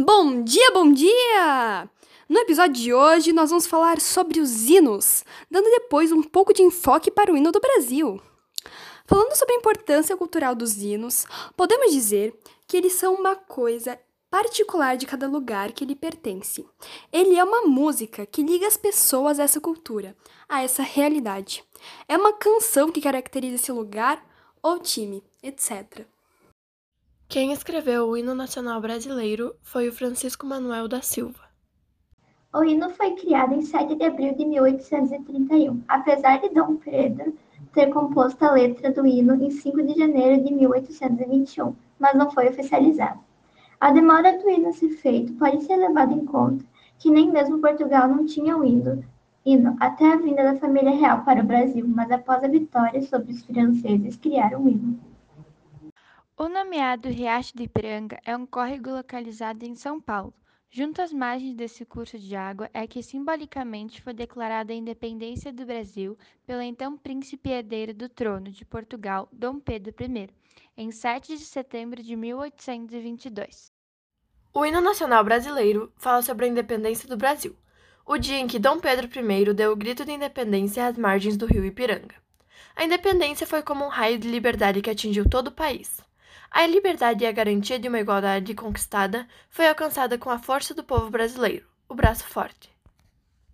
Bom dia, bom dia! No episódio de hoje, nós vamos falar sobre os hinos, dando depois um pouco de enfoque para o hino do Brasil. Falando sobre a importância cultural dos hinos, podemos dizer que eles são uma coisa particular de cada lugar que lhe pertence. Ele é uma música que liga as pessoas a essa cultura, a essa realidade. É uma canção que caracteriza esse lugar ou time, etc. Quem escreveu o hino nacional brasileiro foi o Francisco Manuel da Silva. O hino foi criado em 7 de abril de 1831, apesar de Dom Pedro ter composto a letra do hino em 5 de janeiro de 1821, mas não foi oficializado. A demora do hino ser feito pode ser levada em conta que nem mesmo Portugal não tinha o hino, hino até a vinda da família real para o Brasil, mas após a vitória sobre os franceses criaram o hino. O nomeado Riacho de Ipiranga é um córrego localizado em São Paulo. Junto às margens desse curso de água é que simbolicamente foi declarada a independência do Brasil pelo então príncipe herdeiro do trono de Portugal, Dom Pedro I, em 7 de setembro de 1822. O hino nacional brasileiro fala sobre a independência do Brasil, o dia em que Dom Pedro I deu o grito de independência às margens do rio Ipiranga. A independência foi como um raio de liberdade que atingiu todo o país. A liberdade e a garantia de uma igualdade conquistada foi alcançada com a força do povo brasileiro, o braço forte.